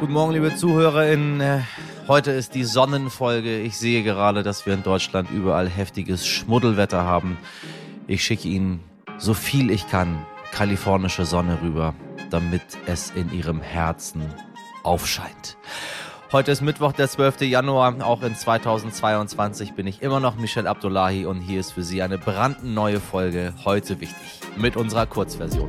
Guten Morgen, liebe ZuhörerInnen. Äh, heute ist die Sonnenfolge. Ich sehe gerade, dass wir in Deutschland überall heftiges Schmuddelwetter haben. Ich schicke Ihnen so viel ich kann kalifornische Sonne rüber, damit es in Ihrem Herzen aufscheint. Heute ist Mittwoch, der 12. Januar. Auch in 2022 bin ich immer noch Michel Abdullahi und hier ist für Sie eine brandneue Folge heute wichtig mit unserer Kurzversion.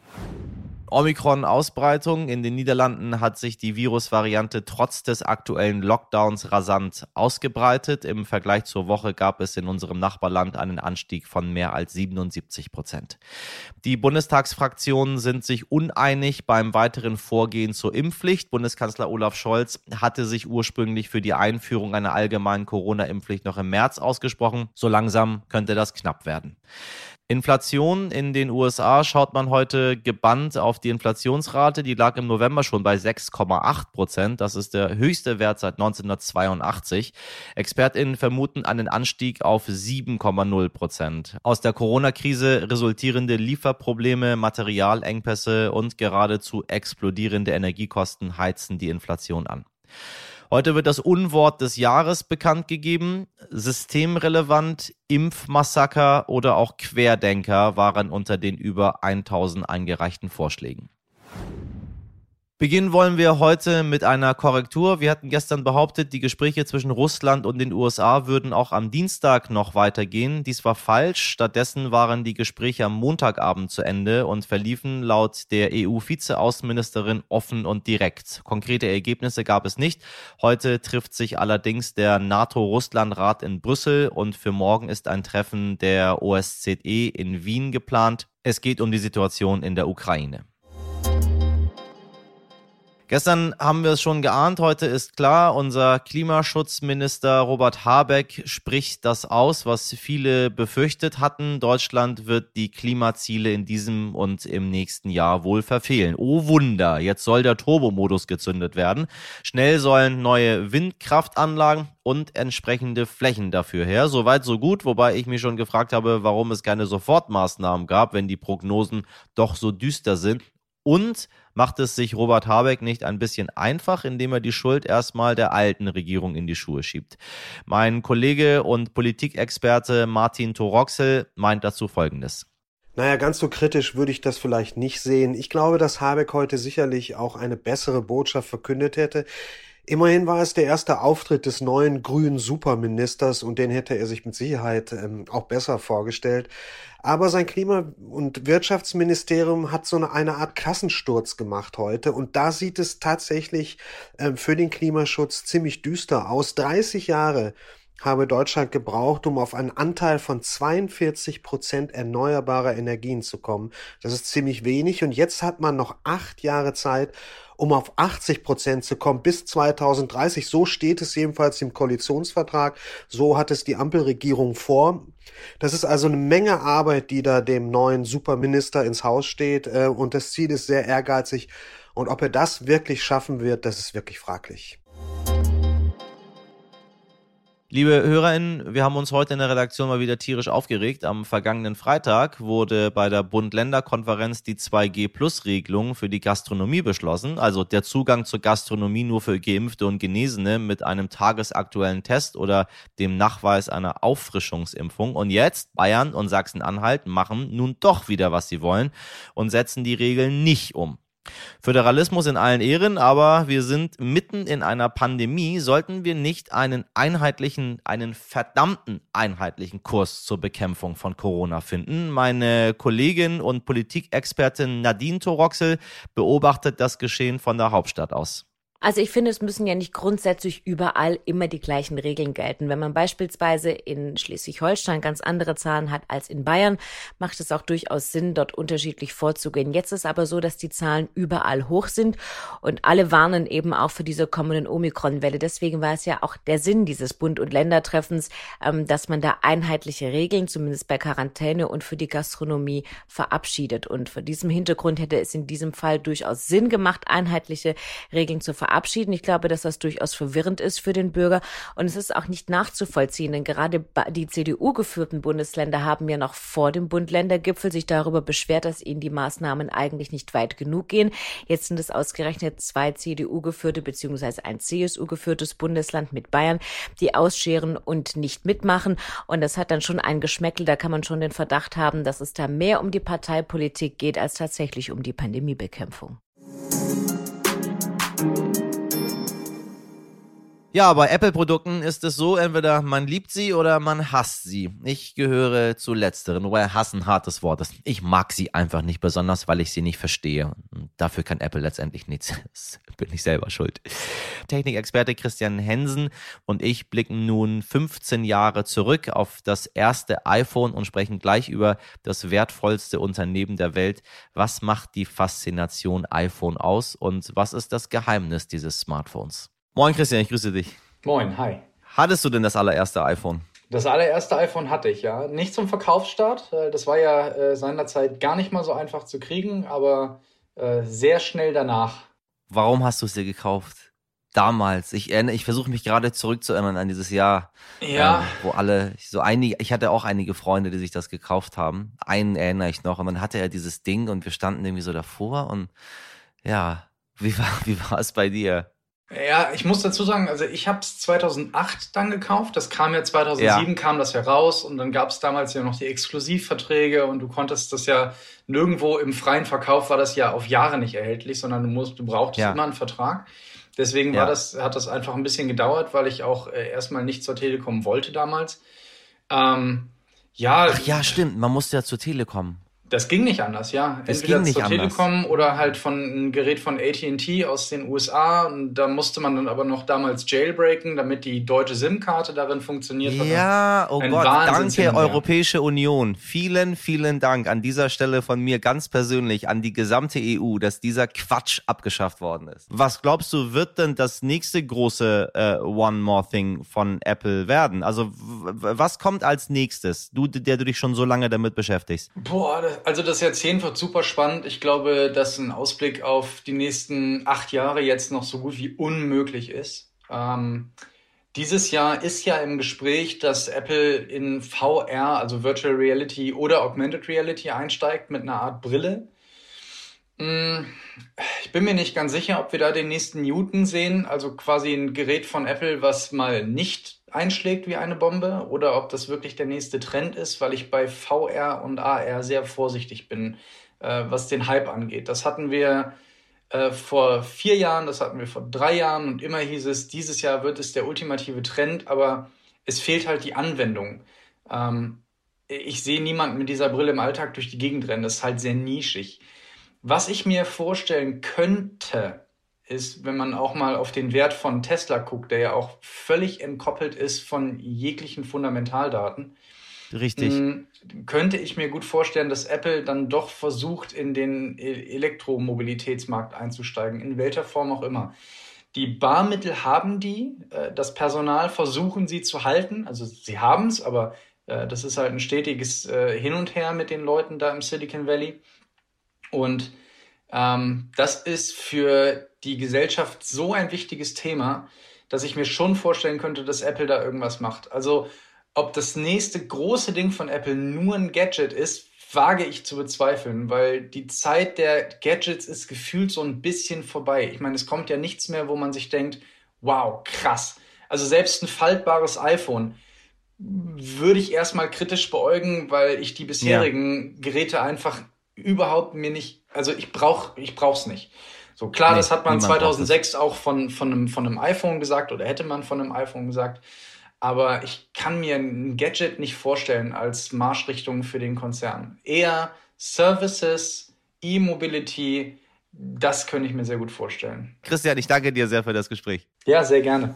Omikron-Ausbreitung. In den Niederlanden hat sich die Virusvariante trotz des aktuellen Lockdowns rasant ausgebreitet. Im Vergleich zur Woche gab es in unserem Nachbarland einen Anstieg von mehr als 77 Prozent. Die Bundestagsfraktionen sind sich uneinig beim weiteren Vorgehen zur Impfpflicht. Bundeskanzler Olaf Scholz hatte sich ursprünglich für die Einführung einer allgemeinen Corona-Impfpflicht noch im März ausgesprochen. So langsam könnte das knapp werden. Inflation in den USA schaut man heute gebannt auf die Inflationsrate. Die lag im November schon bei 6,8 Prozent. Das ist der höchste Wert seit 1982. ExpertInnen vermuten einen Anstieg auf 7,0 Prozent. Aus der Corona-Krise resultierende Lieferprobleme, Materialengpässe und geradezu explodierende Energiekosten heizen die Inflation an. Heute wird das Unwort des Jahres bekannt gegeben. Systemrelevant, Impfmassaker oder auch Querdenker waren unter den über 1000 eingereichten Vorschlägen. Beginnen wollen wir heute mit einer Korrektur. Wir hatten gestern behauptet, die Gespräche zwischen Russland und den USA würden auch am Dienstag noch weitergehen. Dies war falsch. Stattdessen waren die Gespräche am Montagabend zu Ende und verliefen laut der EU-Vizeaußenministerin offen und direkt. Konkrete Ergebnisse gab es nicht. Heute trifft sich allerdings der NATO-Russland-Rat in Brüssel und für morgen ist ein Treffen der OSZE in Wien geplant. Es geht um die Situation in der Ukraine. Gestern haben wir es schon geahnt, heute ist klar, unser Klimaschutzminister Robert Habeck spricht das aus, was viele befürchtet hatten. Deutschland wird die Klimaziele in diesem und im nächsten Jahr wohl verfehlen. Oh Wunder, jetzt soll der Turbomodus gezündet werden. Schnell sollen neue Windkraftanlagen und entsprechende Flächen dafür her. Soweit so gut, wobei ich mich schon gefragt habe, warum es keine Sofortmaßnahmen gab, wenn die Prognosen doch so düster sind. Und macht es sich Robert Habeck nicht ein bisschen einfach, indem er die Schuld erstmal der alten Regierung in die Schuhe schiebt? Mein Kollege und Politikexperte Martin Toroxel meint dazu Folgendes. Naja, ganz so kritisch würde ich das vielleicht nicht sehen. Ich glaube, dass Habeck heute sicherlich auch eine bessere Botschaft verkündet hätte. Immerhin war es der erste Auftritt des neuen grünen Superministers und den hätte er sich mit Sicherheit ähm, auch besser vorgestellt. Aber sein Klima- und Wirtschaftsministerium hat so eine, eine Art Kassensturz gemacht heute und da sieht es tatsächlich ähm, für den Klimaschutz ziemlich düster aus. 30 Jahre habe Deutschland gebraucht, um auf einen Anteil von 42 Prozent erneuerbarer Energien zu kommen. Das ist ziemlich wenig und jetzt hat man noch acht Jahre Zeit, um auf 80 Prozent zu kommen bis 2030. So steht es jedenfalls im Koalitionsvertrag. So hat es die Ampelregierung vor. Das ist also eine Menge Arbeit, die da dem neuen Superminister ins Haus steht. Äh, und das Ziel ist sehr ehrgeizig. Und ob er das wirklich schaffen wird, das ist wirklich fraglich. Liebe HörerInnen, wir haben uns heute in der Redaktion mal wieder tierisch aufgeregt. Am vergangenen Freitag wurde bei der Bund-Länder-Konferenz die 2G-Plus-Regelung für die Gastronomie beschlossen. Also der Zugang zur Gastronomie nur für Geimpfte und Genesene mit einem tagesaktuellen Test oder dem Nachweis einer Auffrischungsimpfung. Und jetzt, Bayern und Sachsen-Anhalt machen nun doch wieder, was sie wollen und setzen die Regeln nicht um. Föderalismus in allen Ehren, aber wir sind mitten in einer Pandemie. Sollten wir nicht einen einheitlichen, einen verdammten einheitlichen Kurs zur Bekämpfung von Corona finden? Meine Kollegin und Politikexpertin Nadine Toroxel beobachtet das Geschehen von der Hauptstadt aus. Also ich finde, es müssen ja nicht grundsätzlich überall immer die gleichen Regeln gelten. Wenn man beispielsweise in Schleswig-Holstein ganz andere Zahlen hat als in Bayern, macht es auch durchaus Sinn, dort unterschiedlich vorzugehen. Jetzt ist aber so, dass die Zahlen überall hoch sind und alle warnen eben auch für diese kommenden Omikron-Welle. Deswegen war es ja auch der Sinn dieses Bund- und Ländertreffens, ähm, dass man da einheitliche Regeln, zumindest bei Quarantäne und für die Gastronomie verabschiedet. Und vor diesem Hintergrund hätte es in diesem Fall durchaus Sinn gemacht, einheitliche Regeln zu verabschieden verabschieden. Ich glaube, dass das durchaus verwirrend ist für den Bürger und es ist auch nicht nachzuvollziehen, denn gerade die CDU geführten Bundesländer haben ja noch vor dem Bund-Länder-Gipfel sich darüber beschwert, dass ihnen die Maßnahmen eigentlich nicht weit genug gehen. Jetzt sind es ausgerechnet zwei CDU geführte beziehungsweise ein CSU geführtes Bundesland mit Bayern, die ausscheren und nicht mitmachen und das hat dann schon ein Geschmäckel, da kann man schon den Verdacht haben, dass es da mehr um die Parteipolitik geht als tatsächlich um die Pandemiebekämpfung. Ja, bei Apple-Produkten ist es so, entweder man liebt sie oder man hasst sie. Ich gehöre zu letzteren, wobei hassen hartes Wort ist. Ich mag sie einfach nicht besonders, weil ich sie nicht verstehe. Dafür kann Apple letztendlich nichts. Das bin ich selber schuld. Technikexperte Christian Hensen und ich blicken nun 15 Jahre zurück auf das erste iPhone und sprechen gleich über das wertvollste Unternehmen der Welt. Was macht die Faszination iPhone aus und was ist das Geheimnis dieses Smartphones? Moin Christian, ich grüße dich. Moin, hi. Hattest du denn das allererste iPhone? Das allererste iPhone hatte ich, ja. Nicht zum Verkaufsstart. Das war ja äh, seinerzeit gar nicht mal so einfach zu kriegen, aber äh, sehr schnell danach. Warum hast du es dir gekauft? Damals. Ich, ich versuche mich gerade zurückzuerinnern an dieses Jahr, ja. ähm, wo alle, so einige, ich hatte auch einige Freunde, die sich das gekauft haben. Einen erinnere ich noch. Und dann hatte er dieses Ding und wir standen irgendwie so davor und ja, wie war, wie war es bei dir? Ja, ich muss dazu sagen, also ich habe es 2008 dann gekauft. Das kam ja 2007, ja. kam das ja raus und dann gab es damals ja noch die Exklusivverträge und du konntest das ja nirgendwo im freien Verkauf war das ja auf Jahre nicht erhältlich, sondern du musst, du brauchtest ja. immer einen Vertrag. Deswegen ja. war das, hat das einfach ein bisschen gedauert, weil ich auch äh, erstmal nicht zur Telekom wollte damals. Ähm, ja. Ach ja, stimmt. Man musste ja zur Telekom. Das ging nicht anders, ja. Es Entweder zur Telekom anders. oder halt von einem Gerät von AT&T aus den USA. Und da musste man dann aber noch damals jailbreaken, damit die deutsche SIM-Karte darin funktioniert. Ja, oh Gott, danke Europäische Union. Vielen, vielen Dank an dieser Stelle von mir ganz persönlich an die gesamte EU, dass dieser Quatsch abgeschafft worden ist. Was glaubst du, wird denn das nächste große äh, One More Thing von Apple werden? Also was kommt als nächstes? Du, der du dich schon so lange damit beschäftigst. Boah, also das Jahrzehnt wird super spannend. Ich glaube, dass ein Ausblick auf die nächsten acht Jahre jetzt noch so gut wie unmöglich ist. Ähm, dieses Jahr ist ja im Gespräch, dass Apple in VR, also Virtual Reality oder Augmented Reality einsteigt mit einer Art Brille. Hm, ich bin mir nicht ganz sicher, ob wir da den nächsten Newton sehen, also quasi ein Gerät von Apple, was mal nicht einschlägt wie eine Bombe oder ob das wirklich der nächste Trend ist, weil ich bei VR und AR sehr vorsichtig bin, äh, was den Hype angeht. Das hatten wir äh, vor vier Jahren, das hatten wir vor drei Jahren und immer hieß es, dieses Jahr wird es der ultimative Trend, aber es fehlt halt die Anwendung. Ähm, ich sehe niemanden mit dieser Brille im Alltag durch die Gegend rennen. Das ist halt sehr nischig. Was ich mir vorstellen könnte, ist, wenn man auch mal auf den Wert von Tesla guckt, der ja auch völlig entkoppelt ist von jeglichen Fundamentaldaten. Richtig. Könnte ich mir gut vorstellen, dass Apple dann doch versucht, in den e-, Elektromobilitätsmarkt einzusteigen, in welcher Form auch immer. Die Barmittel haben die, äh, das Personal versuchen sie zu halten, also sie haben es, aber äh, das ist halt ein stetiges äh, Hin und Her mit den Leuten da im Silicon Valley. Und ähm, das ist für die Gesellschaft so ein wichtiges Thema, dass ich mir schon vorstellen könnte, dass Apple da irgendwas macht. Also ob das nächste große Ding von Apple nur ein Gadget ist, wage ich zu bezweifeln, weil die Zeit der Gadgets ist gefühlt so ein bisschen vorbei. Ich meine, es kommt ja nichts mehr, wo man sich denkt, wow, krass. Also selbst ein faltbares iPhone würde ich erstmal kritisch beäugen, weil ich die bisherigen ja. Geräte einfach überhaupt mir nicht, also ich brauche ich brauch's nicht. So klar, nee, das hat man 2006 auch von, von, einem, von einem iPhone gesagt oder hätte man von einem iPhone gesagt. Aber ich kann mir ein Gadget nicht vorstellen als Marschrichtung für den Konzern. Eher Services, E-Mobility, das könnte ich mir sehr gut vorstellen. Christian, ich danke dir sehr für das Gespräch. Ja, sehr gerne.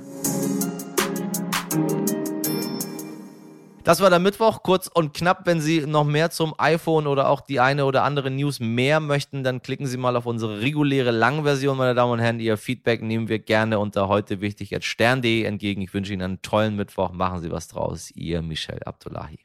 Das war der Mittwoch, kurz und knapp. Wenn Sie noch mehr zum iPhone oder auch die eine oder andere News mehr möchten, dann klicken Sie mal auf unsere reguläre Langversion, meine Damen und Herren. Ihr Feedback nehmen wir gerne unter heute wichtig at stern.de entgegen. Ich wünsche Ihnen einen tollen Mittwoch. Machen Sie was draus. Ihr Michel Abdullahi.